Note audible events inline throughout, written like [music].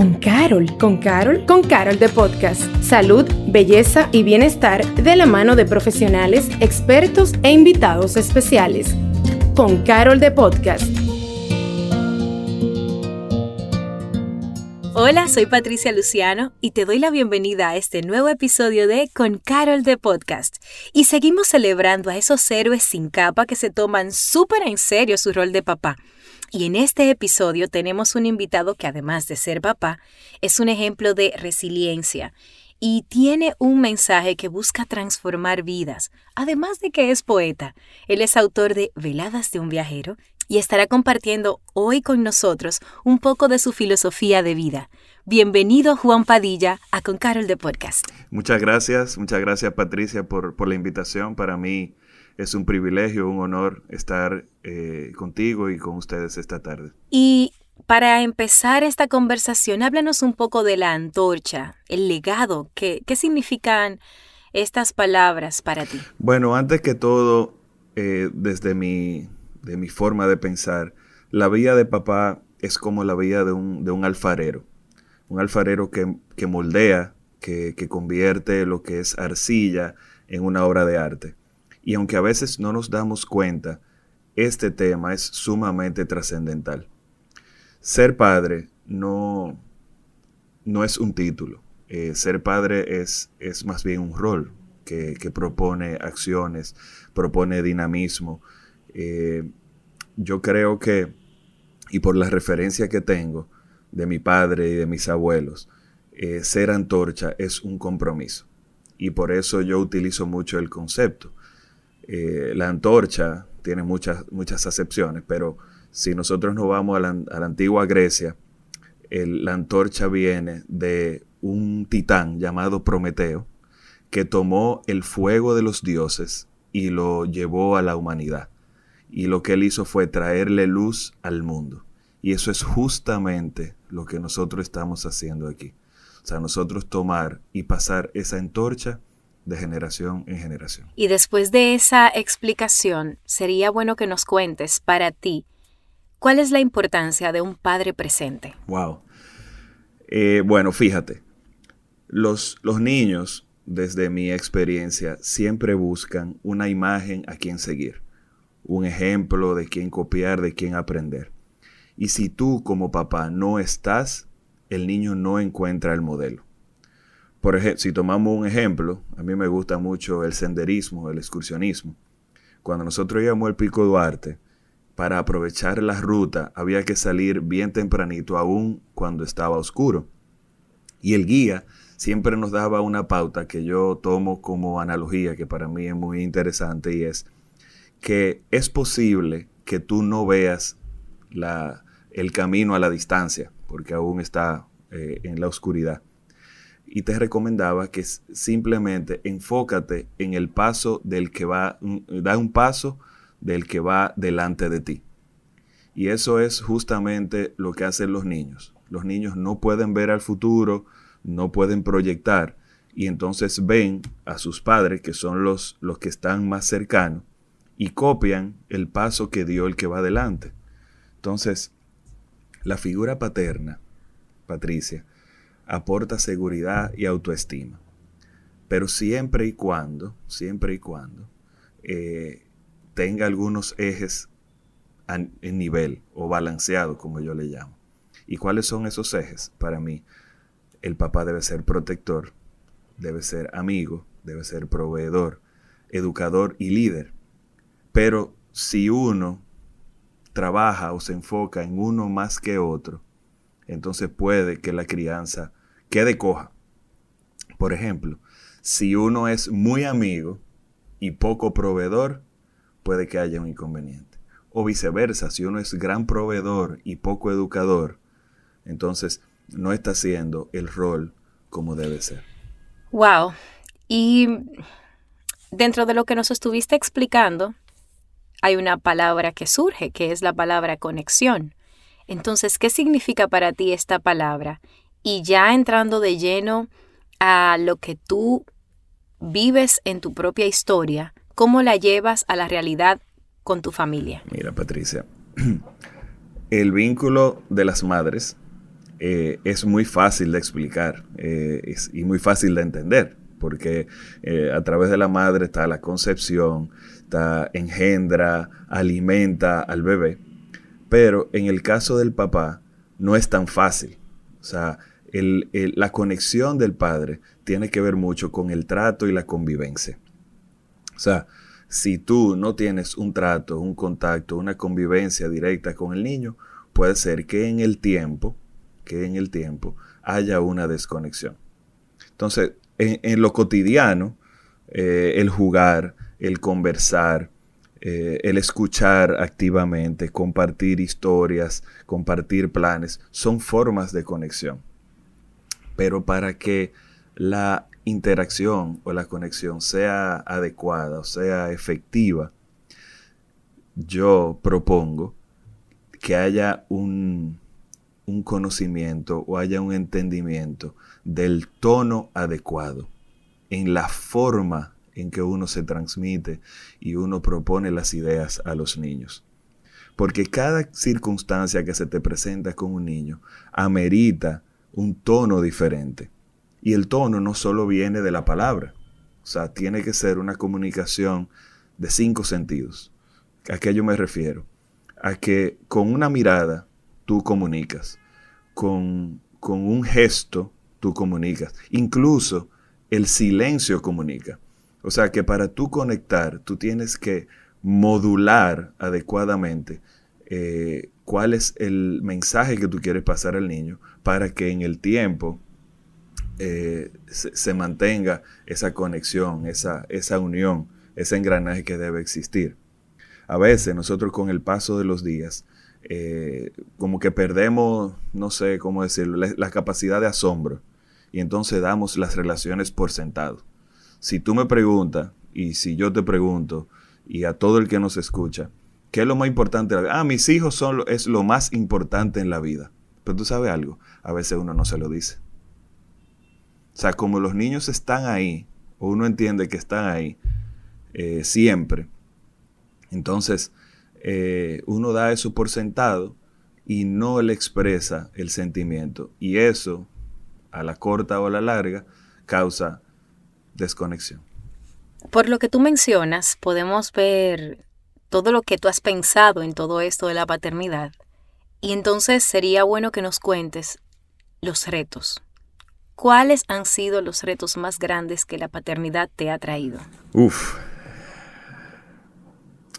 con Carol, con Carol, con Carol de Podcast. Salud, belleza y bienestar de la mano de profesionales, expertos e invitados especiales. Con Carol de Podcast. Hola, soy Patricia Luciano y te doy la bienvenida a este nuevo episodio de Con Carol de Podcast. Y seguimos celebrando a esos héroes sin capa que se toman súper en serio su rol de papá. Y en este episodio tenemos un invitado que además de ser papá, es un ejemplo de resiliencia y tiene un mensaje que busca transformar vidas, además de que es poeta. Él es autor de Veladas de un viajero y estará compartiendo hoy con nosotros un poco de su filosofía de vida. Bienvenido Juan Padilla a Con Carol de Podcast. Muchas gracias, muchas gracias Patricia por, por la invitación. Para mí es un privilegio, un honor estar eh, contigo y con ustedes esta tarde. Y para empezar esta conversación, háblanos un poco de la antorcha, el legado, ¿qué, qué significan estas palabras para ti? Bueno, antes que todo, eh, desde mi de mi forma de pensar, la vida de papá es como la vida de un, de un alfarero. Un alfarero que, que moldea, que, que, convierte lo que es arcilla en una obra de arte. Y aunque a veces no nos damos cuenta, este tema es sumamente trascendental. Ser padre no, no es un título. Eh, ser padre es, es más bien un rol que, que propone acciones, propone dinamismo, eh, yo creo que, y por la referencia que tengo de mi padre y de mis abuelos, eh, ser antorcha es un compromiso. Y por eso yo utilizo mucho el concepto. Eh, la antorcha tiene muchas, muchas acepciones, pero si nosotros nos vamos a la, antigua Grecia, la antorcha viene de un titán llamado Prometeo, que tomó el fuego de los dioses y lo llevó a la humanidad y lo que él hizo fue traerle luz al mundo. Y eso es justamente lo que nosotros estamos haciendo aquí. O sea, nosotros tomar y pasar esa antorcha de generación en generación. Y después de esa explicación, sería bueno que nos cuentes para ti cuál es la importancia de un padre presente. Wow. Eh, bueno, fíjate, los, los niños, desde mi experiencia, siempre buscan una imagen a quien seguir un ejemplo de quién copiar, de quién aprender. Y si tú como papá no estás, el niño no encuentra el modelo. Por ejemplo, si tomamos un ejemplo, a mí me gusta mucho el senderismo, el excursionismo. Cuando nosotros íbamos al Pico Duarte, para aprovechar la ruta había que salir bien tempranito, aún cuando estaba oscuro. Y el guía siempre nos daba una pauta que yo tomo como analogía, que para mí es muy interesante, y es, que es posible que tú no veas el camino a la distancia, porque aún está eh, en la oscuridad. Y te recomendaba que simplemente enfócate en el paso del que va, da un paso del que va delante de ti. Y eso es justamente lo que hacen los niños. Los niños no pueden ver al futuro, no pueden proyectar, y entonces ven a sus padres, que son los, los que están más cercanos, y copian el paso que dio el que va adelante. Entonces, la figura paterna, Patricia, aporta seguridad y autoestima. Pero siempre y cuando, siempre y cuando, eh, tenga algunos ejes en nivel o balanceado, como yo le llamo. ¿Y cuáles son esos ejes? Para mí, el papá debe ser protector, debe ser amigo, debe ser proveedor, educador y líder. Pero si uno trabaja o se enfoca en uno más que otro, entonces puede que la crianza quede coja. Por ejemplo, si uno es muy amigo y poco proveedor, puede que haya un inconveniente. O viceversa, si uno es gran proveedor y poco educador, entonces no está haciendo el rol como debe ser. Wow. Y dentro de lo que nos estuviste explicando, hay una palabra que surge, que es la palabra conexión. Entonces, ¿qué significa para ti esta palabra? Y ya entrando de lleno a lo que tú vives en tu propia historia, ¿cómo la llevas a la realidad con tu familia? Mira, Patricia, [clears throat] el vínculo de las madres eh, es muy fácil de explicar eh, y muy fácil de entender, porque eh, a través de la madre está la concepción, está engendra, alimenta al bebé, pero en el caso del papá no es tan fácil. O sea, la conexión del padre tiene que ver mucho con el trato y la convivencia. O sea, si tú no tienes un trato, un contacto, una convivencia directa con el niño, puede ser que en el tiempo, que en el tiempo haya una desconexión. Entonces, en, lo cotidiano, eh, el jugar, el conversar, eh, el escuchar activamente, compartir historias, compartir planes, son formas de conexión. Pero para que la interacción o la conexión sea adecuada o sea efectiva, yo propongo que haya un, un conocimiento o haya un entendimiento del tono adecuado en la forma en que uno se transmite y uno propone las ideas a los niños. Porque cada circunstancia que se te presenta con un niño amerita un tono diferente. Y el tono no solo viene de la palabra, o sea, tiene que ser una comunicación de cinco sentidos. ¿A qué yo me refiero? A que con una mirada tú comunicas, con, con un gesto tú comunicas, incluso el silencio comunica. O sea que para tú conectar, tú tienes que modular adecuadamente eh, cuál es el mensaje que tú quieres pasar al niño para que en el tiempo eh, se, mantenga esa conexión, esa, esa unión, ese engranaje que debe existir. A veces nosotros con el paso de los días, eh, como que perdemos, no sé cómo decirlo, la, capacidad de asombro y entonces damos las relaciones por sentado. Si tú me preguntas y si yo te pregunto y a todo el que nos escucha, ¿qué es lo más importante? Ah, mis hijos son es lo más importante en la vida. Pero tú sabes algo, a veces uno no se lo dice. O sea, como los niños están ahí, o uno entiende que están ahí eh, siempre, entonces eh, uno da eso por sentado y no le expresa el sentimiento. Y eso, a la corta o a la larga, causa desconexión. Por lo que tú mencionas, podemos ver todo lo que tú has pensado en todo esto de la paternidad. Y entonces sería bueno que nos cuentes los retos, ¿Cuáles han sido los retos más grandes que la paternidad te ha traído? Uf,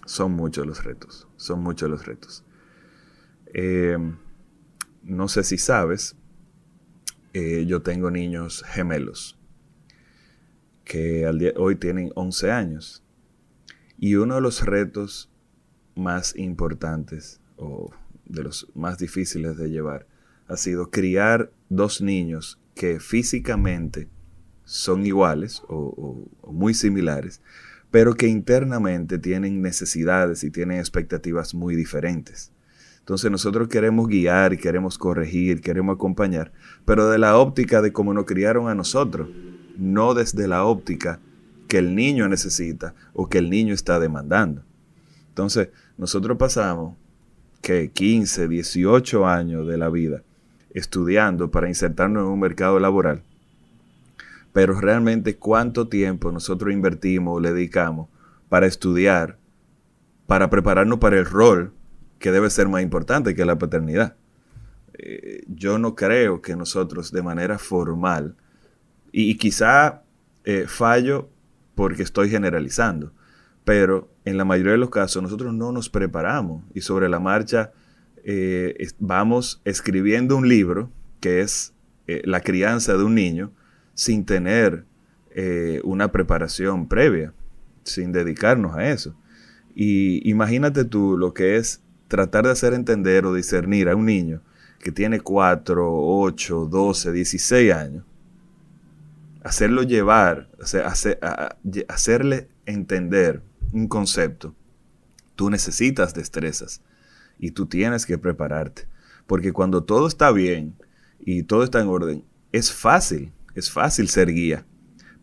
son muchos los retos, son muchos los retos. Eh, no sé si sabes, eh, yo tengo niños gemelos que hoy tienen 11 años. Y uno de los retos más importantes o de los más difíciles de llevar ha sido criar dos niños que físicamente son iguales o, muy similares, pero que internamente tienen necesidades y tienen expectativas muy diferentes. Entonces nosotros queremos guiar, queremos corregir, queremos acompañar, pero de la óptica de cómo nos criaron a nosotros, no desde la óptica que el niño necesita o que el niño está demandando. Entonces nosotros pasamos que 15, 18 años de la vida estudiando para insertarnos en un mercado laboral. Pero realmente cuánto tiempo nosotros invertimos o le dedicamos para estudiar, para prepararnos para el rol que debe ser más importante que la paternidad. Eh, yo no creo que nosotros de manera formal, y, quizá eh, fallo porque estoy generalizando, pero en la mayoría de los casos nosotros no nos preparamos y sobre la marcha eh, vamos escribiendo un libro que es eh, la crianza de un niño sin tener eh, una preparación previa, sin dedicarnos a eso. Y imagínate tú lo que es tratar de hacer entender o discernir a un niño que tiene 4, 8, 12, 16 años, hacerlo llevar, hacerle entender un concepto, tú necesitas destrezas y tú tienes que prepararte. Porque cuando todo está bien y todo está en orden, es fácil, es fácil ser guía.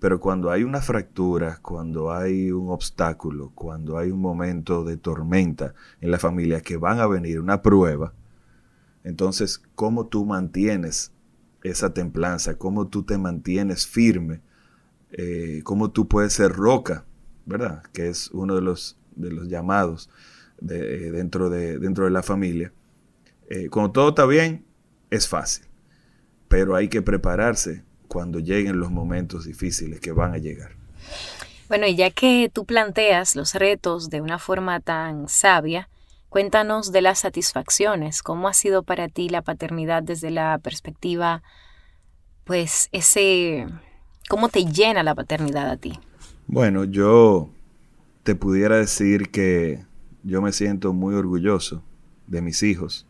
Pero cuando hay una fractura, cuando hay un obstáculo, cuando hay un momento de tormenta en la familia que van a venir una prueba, Entonces, ¿cómo tú mantienes esa templanza? ¿Cómo tú te mantienes firme? Eh, ¿Cómo tú puedes ser roca? ¿Verdad? Que es uno de los, de los llamados de, dentro, de, dentro de la familia. Eh, cuando todo está bien, es fácil. Pero hay que prepararse cuando lleguen los momentos difíciles que van a llegar. Bueno, y ya que tú planteas los retos de una forma tan sabia, cuéntanos de las satisfacciones. ¿Cómo ha sido para ti la paternidad desde la perspectiva, pues, ese, cómo te llena la paternidad a ti? Bueno, yo te pudiera decir que yo me siento muy orgulloso de mis hijos.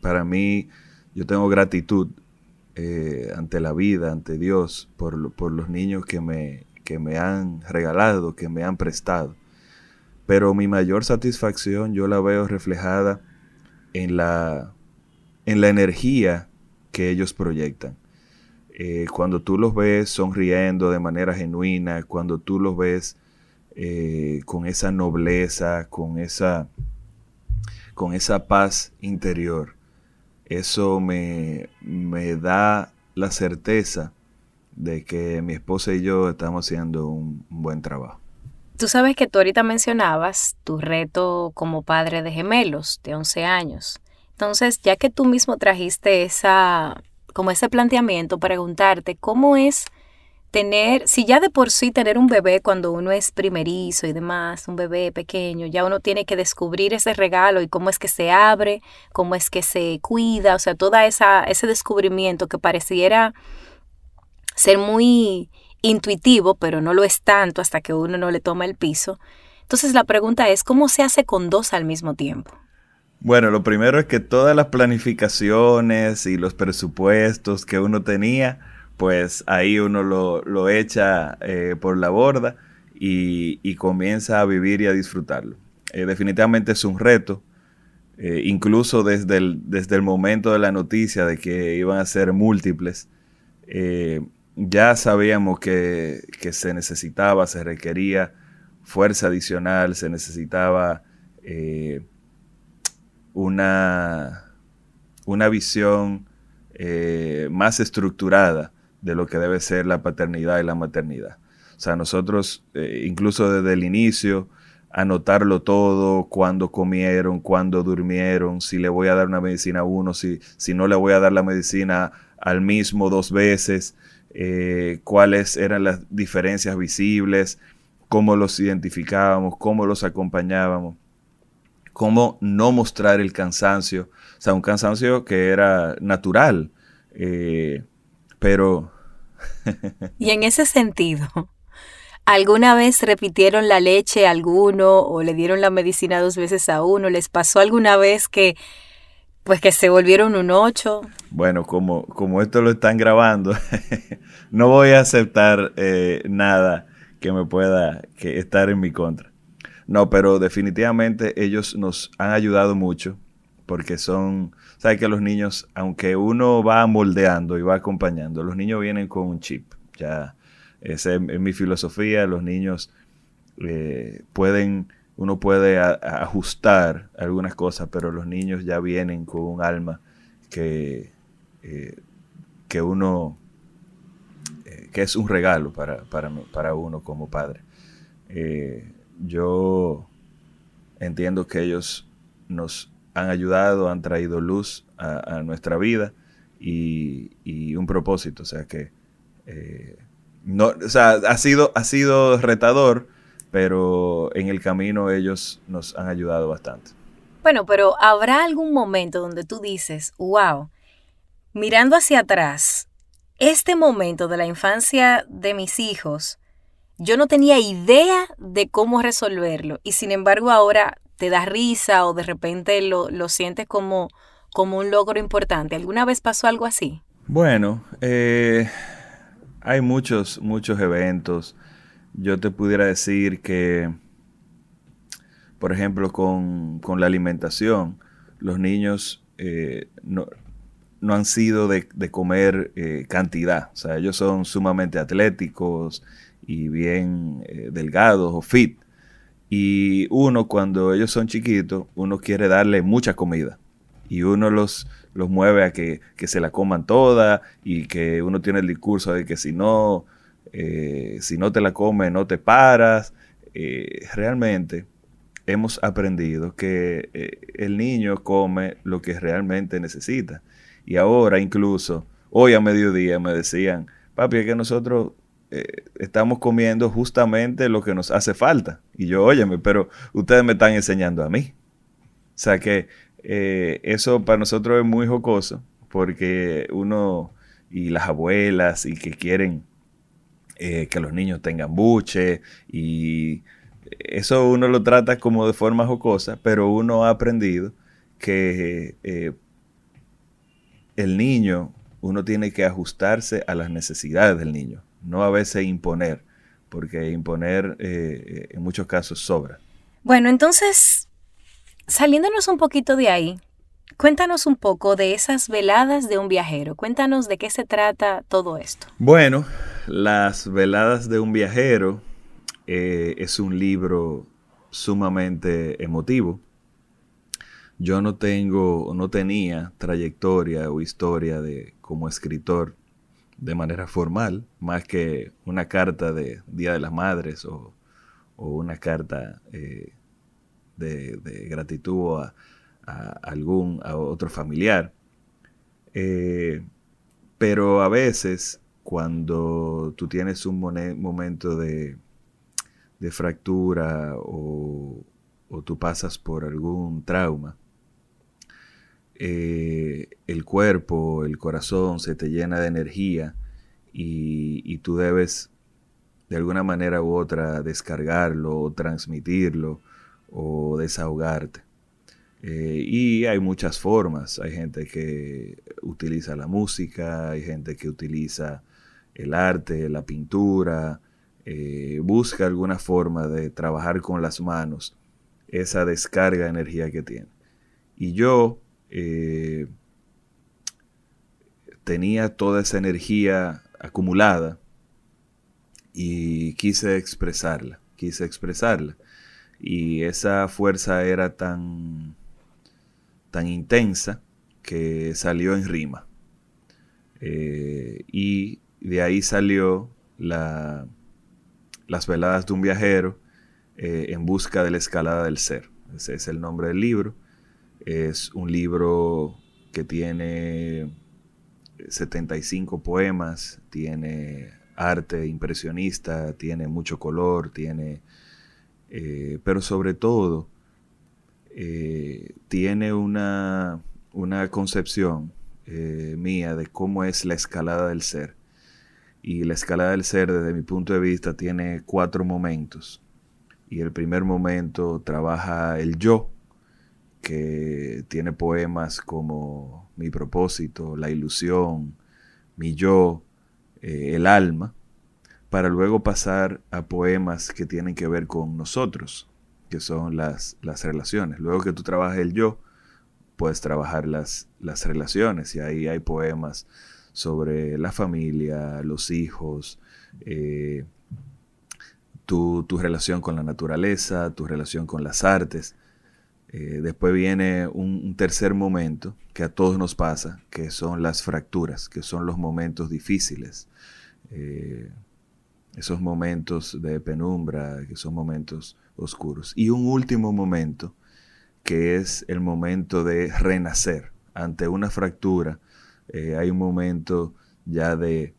Para mí, yo tengo gratitud eh, ante la vida, ante Dios, por, los niños que me, que me han regalado, que me han prestado. Pero mi mayor satisfacción yo la veo reflejada en la, en la energía que ellos proyectan. Eh, cuando tú los ves sonriendo de manera genuina, cuando tú los ves eh, con esa nobleza, con esa, con esa paz interior, eso me, da la certeza de que mi esposa y yo estamos haciendo un, buen trabajo. Tú sabes que tú ahorita mencionabas tu reto como padre de gemelos de 11 años. Entonces, ya que tú mismo trajiste esa, como ese planteamiento, preguntarte cómo es tener, si ya de por sí tener un bebé cuando uno es primerizo y demás, un bebé pequeño, ya uno tiene que descubrir ese regalo y cómo es que se abre, cómo es que se cuida, o sea, esa ese descubrimiento que pareciera ser muy intuitivo, pero no lo es tanto hasta que uno no le toma el piso. Entonces la pregunta es, ¿cómo se hace con dos al mismo tiempo? Bueno, lo primero es que todas las planificaciones y los presupuestos que uno tenía, pues ahí uno lo, echa eh, por la borda y, comienza a vivir y a disfrutarlo. Eh, definitivamente es un reto, eh, incluso desde el, desde el momento de la noticia de que iban a ser múltiples, ya sabíamos que, se necesitaba, se requería fuerza adicional, se necesitaba una, una visión más estructurada de lo que debe ser la paternidad y la maternidad. O sea, nosotros, eh, incluso desde el inicio, anotarlo todo, cuándo comieron, cuándo durmieron, si le voy a dar una medicina a uno, si, si no le voy a dar la medicina al mismo dos veces, eh, cuáles eran las diferencias visibles, cómo los identificábamos, cómo los acompañábamos, cómo no mostrar el cansancio, o sea, un cansancio que era natural. Eh, pero... [laughs] y en ese sentido, ¿alguna vez repitieron la leche a alguno o le dieron la medicina dos veces a uno? ¿Les pasó alguna vez que pues que se volvieron un ocho? Bueno, como, como esto lo están grabando, [laughs] no voy a aceptar eh, nada que me pueda que estar en mi contra. No, pero definitivamente ellos nos han ayudado mucho porque son Sabes que los niños, aunque uno va moldeando y va acompañando, los niños vienen con un chip. Ya, esa es, mi filosofía. Los niños eh, pueden, uno puede ajustar algunas cosas, pero los niños ya vienen con un alma que, eh, que uno, eh, que es un regalo para, para uno como padre. yo entiendo que ellos nos han ayudado, han traído luz a, nuestra vida y, un propósito. O sea que eh, no, o sea, ha sido, ha sido retador, pero en el camino ellos nos han ayudado bastante. Bueno, pero ¿habrá algún momento donde tú dices, wow, mirando hacia atrás, este momento de la infancia de mis hijos, yo no tenía idea de cómo resolverlo y sin embargo ahora te da risa o de repente lo, lo sientes como, como un logro importante. ¿Alguna vez pasó algo así? Bueno, eh, hay muchos, muchos eventos. Yo te pudiera decir que, por ejemplo, con, la alimentación, los niños eh, no, han sido de, comer eh, cantidad. O sea, ellos son sumamente atléticos y bien delgados o fit. Y uno, cuando ellos son chiquitos, uno quiere darle mucha comida. y uno los, los mueve a que, se la coman toda y que uno tiene el discurso de que si no, eh, si no te la comes no te paras. Eh, realmente hemos aprendido que eh, el niño come lo que realmente necesita. Y ahora incluso, hoy a mediodía me decían, papi, es que nosotros estamos comiendo justamente lo que nos hace falta. Y yo, óyeme, pero ustedes me están enseñando a mí. O sea que eso para nosotros es muy jocoso porque uno y las abuelas y que quieren eh, que los niños tengan buche y eso uno lo trata como de forma jocosa, pero uno ha aprendido que eh, el niño, uno tiene que ajustarse a las necesidades del niño, no a veces imponer, porque imponer en muchos casos sobra. Bueno, entonces Saliéndonos un poquito de ahí, cuéntanos un poco de esas veladas de un viajero. Cuéntanos de qué se trata todo esto. Bueno, Las veladas de un viajero eh, es un libro sumamente emotivo. Yo no tengo, no tenía trayectoria o historia de como escritor de manera formal, más que una carta de Día de las Madres o, una carta eh, de, gratitud a, algún, a otro familiar. Eh, pero a veces, cuando tú tienes un momento de, fractura o, tú pasas por algún trauma, eh, el cuerpo, el corazón se te llena de energía y, y, tú debes de alguna manera u otra descargarlo o transmitirlo o desahogarte. Eh, y hay muchas formas. Hay gente que utiliza la música, hay gente que utiliza el arte, la pintura, eh, busca alguna forma de trabajar con las manos esa descarga de energía que tiene. Y yo eh, tenía toda esa energía acumulada y quise expresarla, quise expresarla y esa fuerza era tan, tan intensa que salió en rima. Eh, y de ahí salió la, las veladas de un viajero eh, en busca de la escalada del ser. Ese es el nombre del libro. Es un libro que tiene 75 poemas, tiene arte impresionista, tiene mucho color, tiene eh, pero sobre todo eh, tiene una, concepción eh, mía de cómo es la escalada del ser. Y la escalada del ser, desde mi punto de vista, tiene cuatro momentos. Y el primer momento trabaja el yo, que tiene poemas como Mi propósito, La ilusión, Mi yo, El alma para luego pasar a poemas que tienen que ver con nosotros, que son las, las relaciones. Luego que tú trabajas el yo, puedes trabajar las, las relaciones y ahí hay poemas sobre la familia, los hijos, eh, tu, relación con la naturaleza, tu relación con las artes. Eh, después viene un, tercer momento que a todos nos pasa, que son las fracturas, que son los momentos difíciles. Eh, esos momentos de penumbra, que son momentos oscuros. Y un último momento, que es el momento de renacer. Ante una fractura, eh, hay un momento ya de,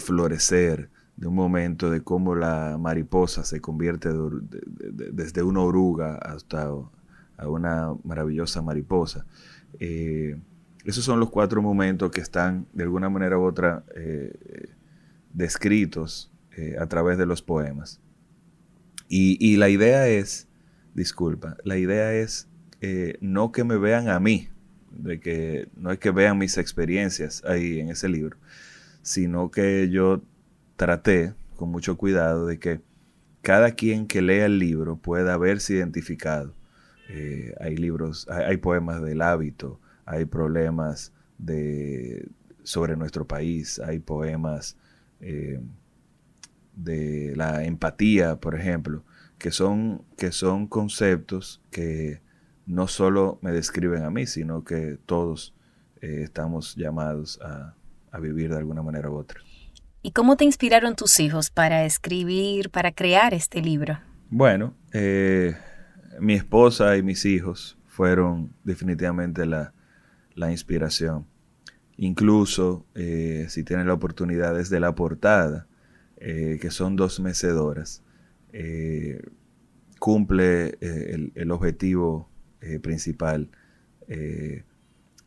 florecer, de un momento de cómo la mariposa se convierte desde una oruga hasta a una maravillosa mariposa. Eh, esos son los cuatro momentos que están de alguna manera u otra eh, descritos eh, a través de los poemas. Y, la idea es, disculpa, la idea es eh, no que me vean a mí, de que no es que vean mis experiencias ahí en ese libro, sino que yo traté con mucho cuidado de que cada quien que lea el libro pueda verse identificado. Eh, hay libros, hay, poemas del hábito, hay problemas de, sobre nuestro país, hay poemas de la empatía, por ejemplo, que son, que son conceptos que no solo me describen a mí, sino que todos eh, estamos llamados a, vivir de alguna manera u otra. ¿Y cómo te inspiraron tus hijos para escribir, para crear este libro? Bueno, eh, mi esposa y mis hijos fueron definitivamente la, inspiración. Incluso, eh, si tienen la oportunidad desde la portada, que son dos mecedoras, cumple el, el, objetivo eh, principal, eh,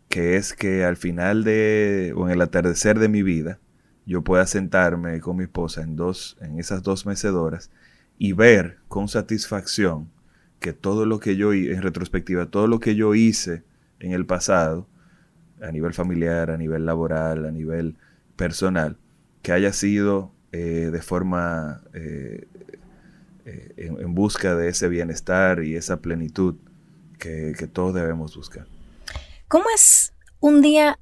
que es que al final de, o en el atardecer de mi vida, yo pueda sentarme con mi esposa en, dos, en esas dos mecedoras y ver con satisfacción que todo lo que yo, en retrospectiva, todo lo que yo hice en el pasado, a nivel familiar, a nivel laboral, a nivel personal, que haya sido eh, de forma en, busca de ese bienestar y esa plenitud que, todos debemos buscar. ¿Cómo es un día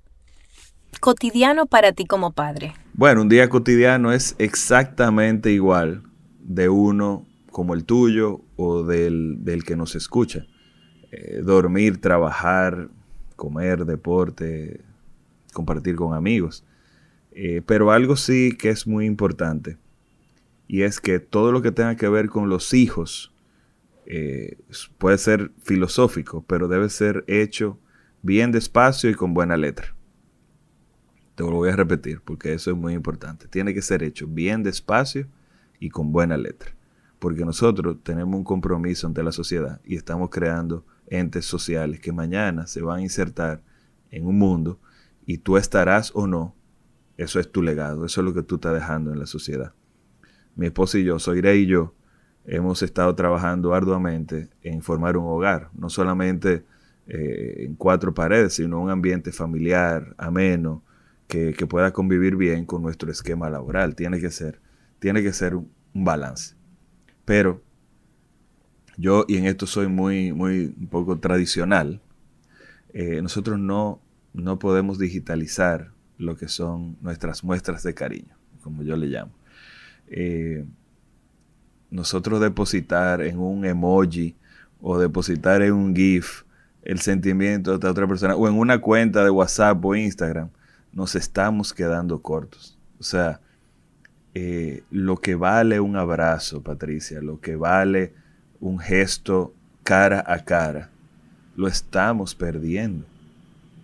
cotidiano para ti como padre? Bueno, un día cotidiano es exactamente igual de uno como el tuyo o del, que nos escucha. Eh, dormir, trabajar, comer, deporte, compartir con amigos. Eh, pero algo sí que es muy importante y es que todo lo que tenga que ver con los hijos eh, puede ser filosófico, pero debe ser hecho bien despacio y con buena letra. Te lo voy a repetir porque eso es muy importante. Tiene que ser hecho bien despacio y con buena letra. Porque nosotros tenemos un compromiso ante la sociedad y estamos creando entes sociales que mañana se van a insertar en un mundo y tú estarás o no, eso es tu legado, eso es lo que tú estás dejando en la sociedad. Mi esposa y yo, Soiré y yo, hemos estado trabajando arduamente en formar un hogar, no solamente eh, en cuatro paredes, sino un ambiente familiar, ameno, que, pueda convivir bien con nuestro esquema laboral. Tiene que ser, tiene que ser un, balance. Pero yo, y en esto soy muy, muy un poco tradicional, eh, nosotros no, no podemos digitalizar lo que son nuestras muestras de cariño, como yo le llamo. Eh, nosotros depositar en un emoji o depositar en un GIF el sentimiento de otra persona o en una cuenta de WhatsApp o Instagram, nos estamos quedando cortos. O sea, eh, lo que vale un abrazo, Patricia, lo que vale un gesto cara a cara, lo estamos perdiendo.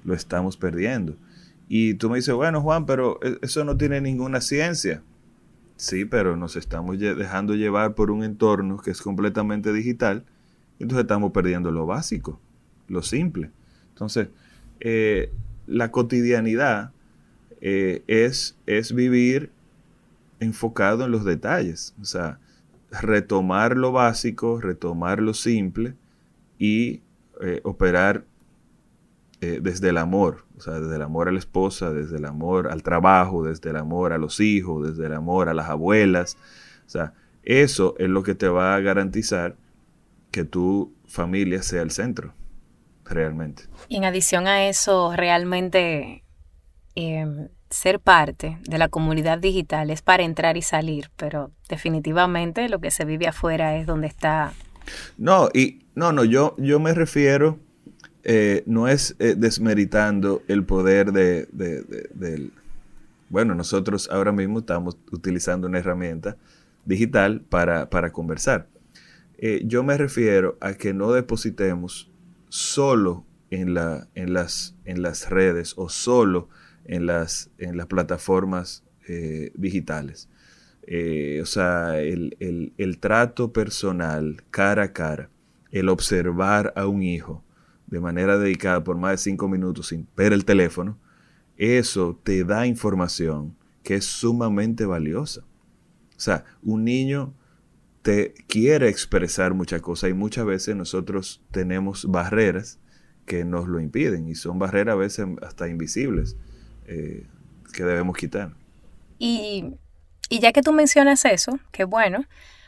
Lo estamos perdiendo. Y tú me dices, bueno, Juan, pero e-, eso no tiene ninguna ciencia. Sí, pero nos estamos dejando llevar por un entorno que es completamente digital. Entonces estamos perdiendo lo básico, lo simple. Entonces, eh, la cotidianidad eh, es, es vivir enfocado en los detalles. O sea, retomar lo básico, retomar lo simple y eh, operar desde el amor, o sea, desde el amor a la esposa, desde el amor al trabajo, desde el amor a los hijos, desde el amor a las abuelas. O sea, eso es lo que te va a garantizar que tu familia sea el centro, realmente. Y en adición a eso, realmente em, ser parte de la comunidad digital es para entrar y salir, pero definitivamente lo que se vive afuera es donde está. No, y no, no, yo, yo me refiero eh, no es eh, desmeritando el poder de. Bueno, nosotros ahora mismo estamos utilizando una herramienta digital para, conversar. Eh, yo me refiero a que no depositemos solo en, la, en, las, redes o solo en las, plataformas digitales. o sea, el trato personal, cara a cara, el observar a un hijo, de manera dedicada por más de cinco minutos sin ver el teléfono, eso te da información que es sumamente valiosa. O sea, un niño te quiere expresar muchas cosas y muchas veces nosotros tenemos barreras que nos lo impiden y son barreras a veces hasta invisibles eh, que debemos quitar. Y, y ya que tú mencionas eso, qué bueno,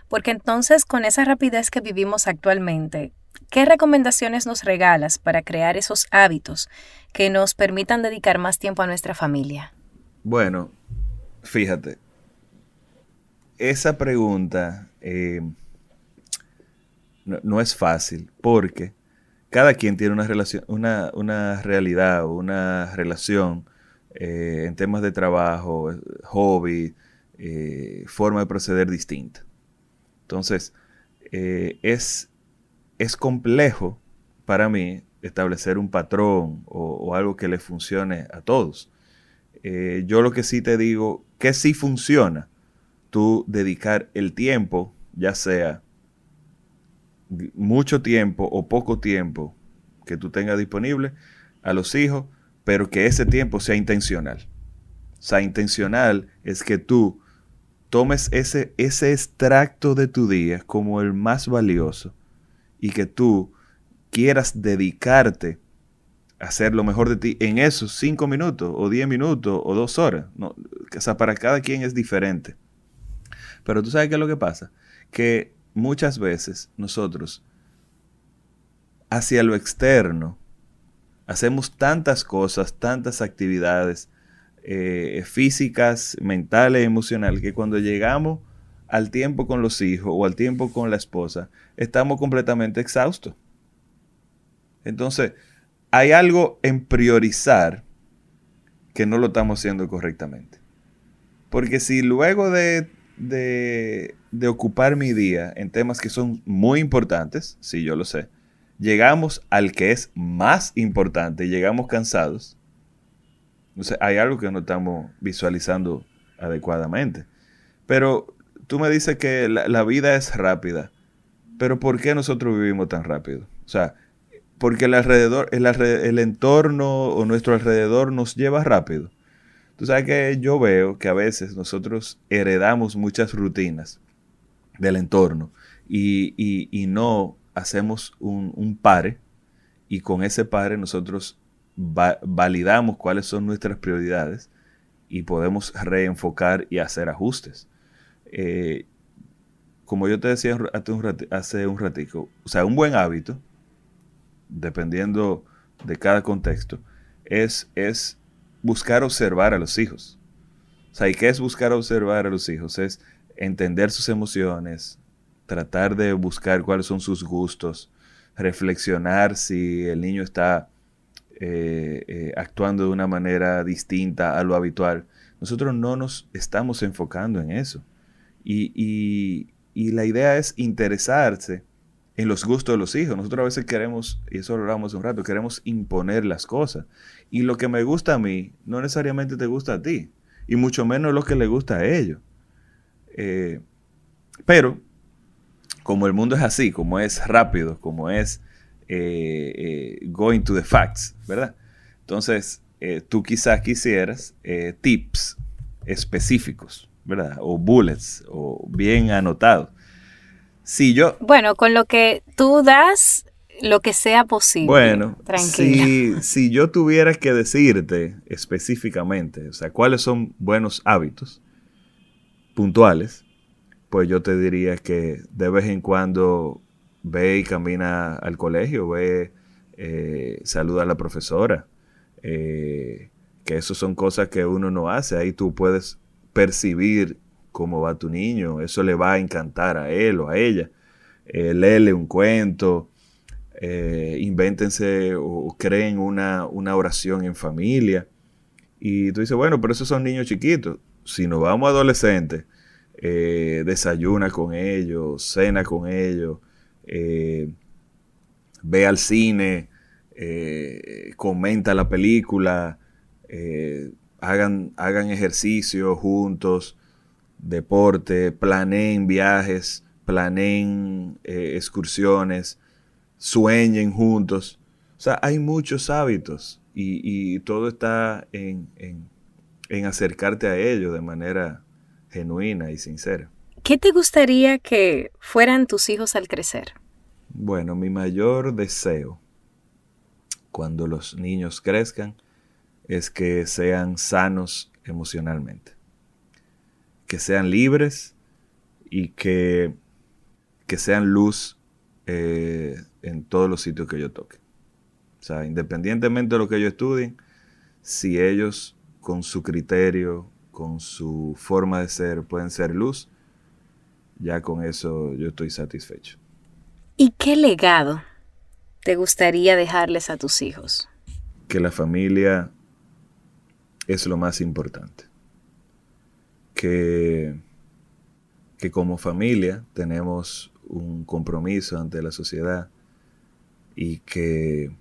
porque entonces con esa rapidez que vivimos actualmente, ¿Qué recomendaciones nos regalas para crear esos hábitos que nos permitan dedicar más tiempo a nuestra familia? Bueno, fíjate, esa pregunta eh, no, es fácil porque cada quien tiene una, relación, una, una realidad, una relación eh, en temas de trabajo, hobby, eh, forma de proceder distinta. Entonces, es, es complejo para mí establecer un patrón o, algo que le funcione a todos. yo lo que sí te digo, que sí funciona, tú dedicar el tiempo, ya sea mucho tiempo o poco tiempo que tú tengas disponible a los hijos, pero que ese tiempo sea intencional. O sea, intencional es que tú tomes ese, ese extracto de tu día como el más valioso y que tú quieras dedicarte a hacer lo mejor de ti en esos cinco minutos o diez minutos o dos horas. No, o sea, para cada quien es diferente. Pero tú sabes qué es lo que pasa? Que muchas veces nosotros hacia lo externo hacemos tantas cosas, tantas actividades eh, físicas, mentales, emocionales, que cuando llegamos al tiempo con los hijos o al tiempo con la esposa, estamos completamente exhaustos. Entonces, hay algo en priorizar que no lo estamos haciendo correctamente. Porque si luego de de, ocupar mi día en temas que son muy importantes, sí, yo lo sé, llegamos al que es más importante, llegamos cansados, entonces hay algo que no estamos visualizando adecuadamente. Pero tú me dices que la, vida es rápida, pero ¿por qué nosotros vivimos tan rápido? O sea, porque el alrededor, el entorno o nuestro alrededor nos lleva rápido. Tú sabes que yo veo que a veces nosotros heredamos muchas rutinas del entorno y, no hacemos un, un, pare y con ese pare nosotros validamos cuáles son nuestras prioridades y podemos reenfocar y hacer ajustes. Eh, como yo te decía hace un, ratico, o sea, un buen hábito, dependiendo de cada contexto, es, es buscar observar a los hijos. O sea, ¿y qué es buscar observar a los hijos? Es entender sus emociones, tratar de buscar cuáles son sus gustos, reflexionar si el niño está eh, eh, actuando de una manera distinta a lo habitual. Nosotros no nos estamos enfocando en eso. Y, y la idea es interesarse en los gustos de los hijos. Nosotros a veces queremos, y eso lo hablamos un rato, queremos imponer las cosas. Y lo que me gusta a mí no necesariamente te gusta a ti, y mucho menos lo que le gusta a ellos. Eh, pero, como el mundo es así, como es rápido, como es eh, eh, going to the facts, ¿verdad? Entonces, tú quizás quisieras tips específicos, ¿verdad? O bullets, o bien anotados si yo... Bueno, con lo que tú das, lo que sea posible. Bueno, si, si, yo tuviera que decirte específicamente, o sea, cuáles son buenos hábitos puntuales, pues yo te diría que de vez en cuando ve y camina al colegio, ve, eh, saluda a la profesora, eh, que eso son cosas que uno no hace, ahí tú puedes percibir cómo va tu niño, eso le va a encantar a él o a ella. Eh, léele un cuento, eh, invéntense o creen una, oración en familia. Y tú dices, bueno, pero esos son niños chiquitos. Si nos vamos a adolescentes, eh, desayuna con ellos, cena con ellos, ve al cine, comenta la película, hagan, hagan ejercicio juntos, deporte, planeen viajes, planeen eh, excursiones, sueñen juntos. O sea, hay muchos hábitos y, todo está en, en, acercarte a ellos de manera genuina y sincera. ¿Qué te gustaría que fueran tus hijos al crecer? Bueno, mi mayor deseo cuando los niños crezcan es que sean sanos emocionalmente que sean libres y que, que sean luz eh, en todos los sitios que yo toque. O sea, independientemente de lo que ellos estudien, si ellos con su criterio, con su forma de ser, pueden ser luz, ya con eso yo estoy satisfecho. ¿Y qué legado te gustaría dejarles a tus hijos? Que la familia es lo más importante. Que, que como familia tenemos un compromiso ante la sociedad y que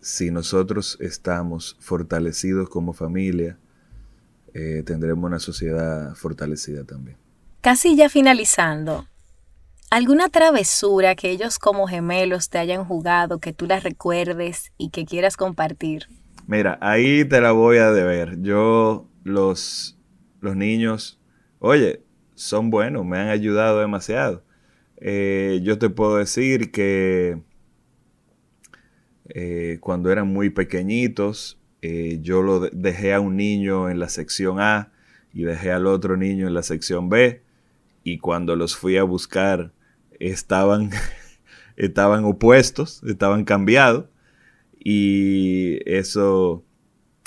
si nosotros estamos fortalecidos como familia, eh, tendremos una sociedad fortalecida también. Casi ya finalizando, ¿alguna travesura que ellos como gemelos te hayan jugado, que tú la recuerdes y que quieras compartir? Mira, ahí te la voy a deber. Yo, los, los niños, oye, son buenos, me han ayudado demasiado. Eh, yo te puedo decir que eh, cuando eran muy pequeñitos, eh, yo lo dejé a un niño en la sección A y dejé al otro niño en la sección B y cuando los fui a buscar estaban, [laughs] estaban opuestos, estaban cambiados y eso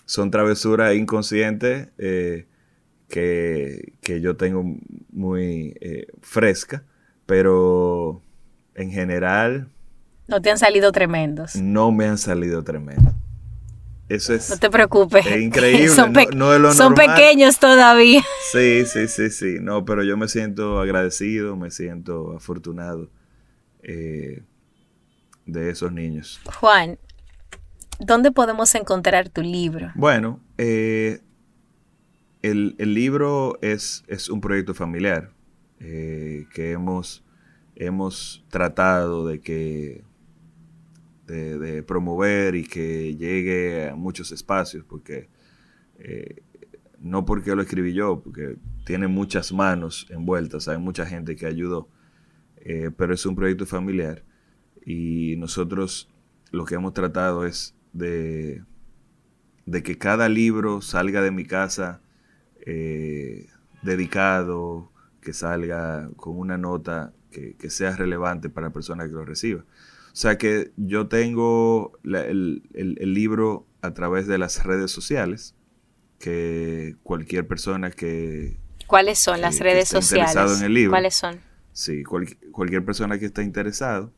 son travesuras inconscientes eh, que, yo tengo muy eh, fresca, pero en general... No te han salido tremendos. No me han salido tremendos. Eso es. No te preocupes. Es increíble. [laughs] son, pequeños todavía. Sí, sí, sí, sí. No, pero yo me siento agradecido, me siento afortunado eh, de esos niños. Juan, ¿dónde podemos encontrar tu libro? Bueno, eh, el, libro es, es, un proyecto familiar eh, que hemos, hemos tratado de que de, promover y que llegue a muchos espacios, porque eh, no porque lo escribí yo, porque tiene muchas manos envueltas, hay mucha gente que ayudó, pero es un proyecto familiar y nosotros lo que hemos tratado es de, de que cada libro salga de mi casa eh, dedicado, que salga con una nota que, que, sea relevante para la persona que lo reciba. O sea que yo tengo el, libro a través de las redes sociales, que cualquier persona que... ¿Cuáles son las redes sociales? En el libro, ¿Cuáles son? Sí, cualquier persona que esté interesado,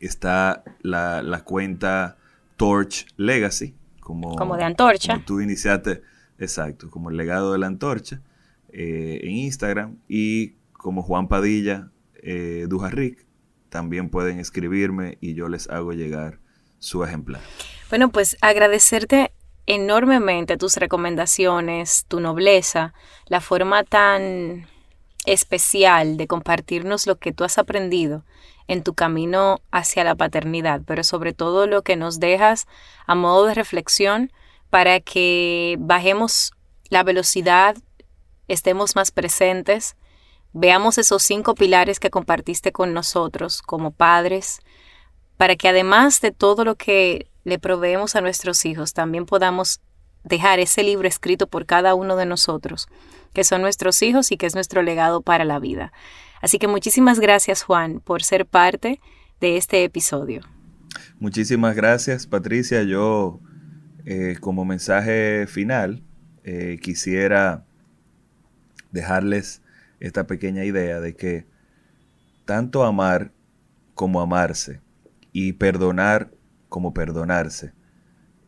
está la, cuenta Torch Legacy, como, como de antorcha. Como tú iniciaste, exacto, como el legado de la antorcha, eh, en Instagram, y como Juan Padilla eh, Dujarric, también pueden escribirme y yo les hago llegar su ejemplar. Bueno, pues agradecerte enormemente tus recomendaciones, tu nobleza, la forma tan especial de compartirnos lo que tú has aprendido en tu camino hacia la paternidad, pero sobre todo lo que nos dejas a modo de reflexión para que bajemos la velocidad, estemos más presentes Veamos esos cinco pilares que compartiste con nosotros como padres, para que además de todo lo que le proveemos a nuestros hijos, también podamos dejar ese libro escrito por cada uno de nosotros, que son nuestros hijos y que es nuestro legado para la vida. Así que muchísimas gracias Juan por ser parte de este episodio. Muchísimas gracias Patricia. Yo eh, como mensaje final eh, quisiera dejarles esta pequeña idea de que tanto amar como amarse y perdonar como perdonarse,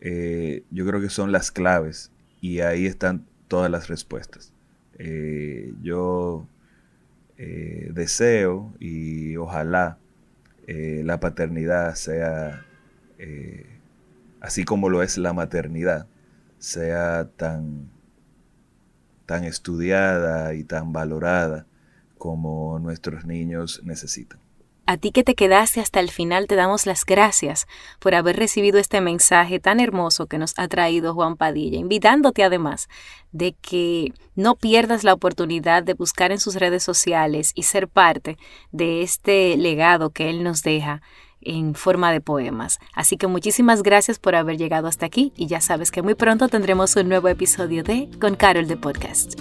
eh, yo creo que son las claves y ahí están todas las respuestas. Yo eh, deseo y ojalá la paternidad sea, así como lo es la maternidad, sea tan tan estudiada y tan valorada como nuestros niños necesitan. A ti que te quedaste hasta el final te damos las gracias por haber recibido este mensaje tan hermoso que nos ha traído Juan Padilla, invitándote además de que no pierdas la oportunidad de buscar en sus redes sociales y ser parte de este legado que él nos deja en forma de poemas. Así que muchísimas gracias por haber llegado hasta aquí y ya sabes que muy pronto tendremos un nuevo episodio de Con Carol de Podcast.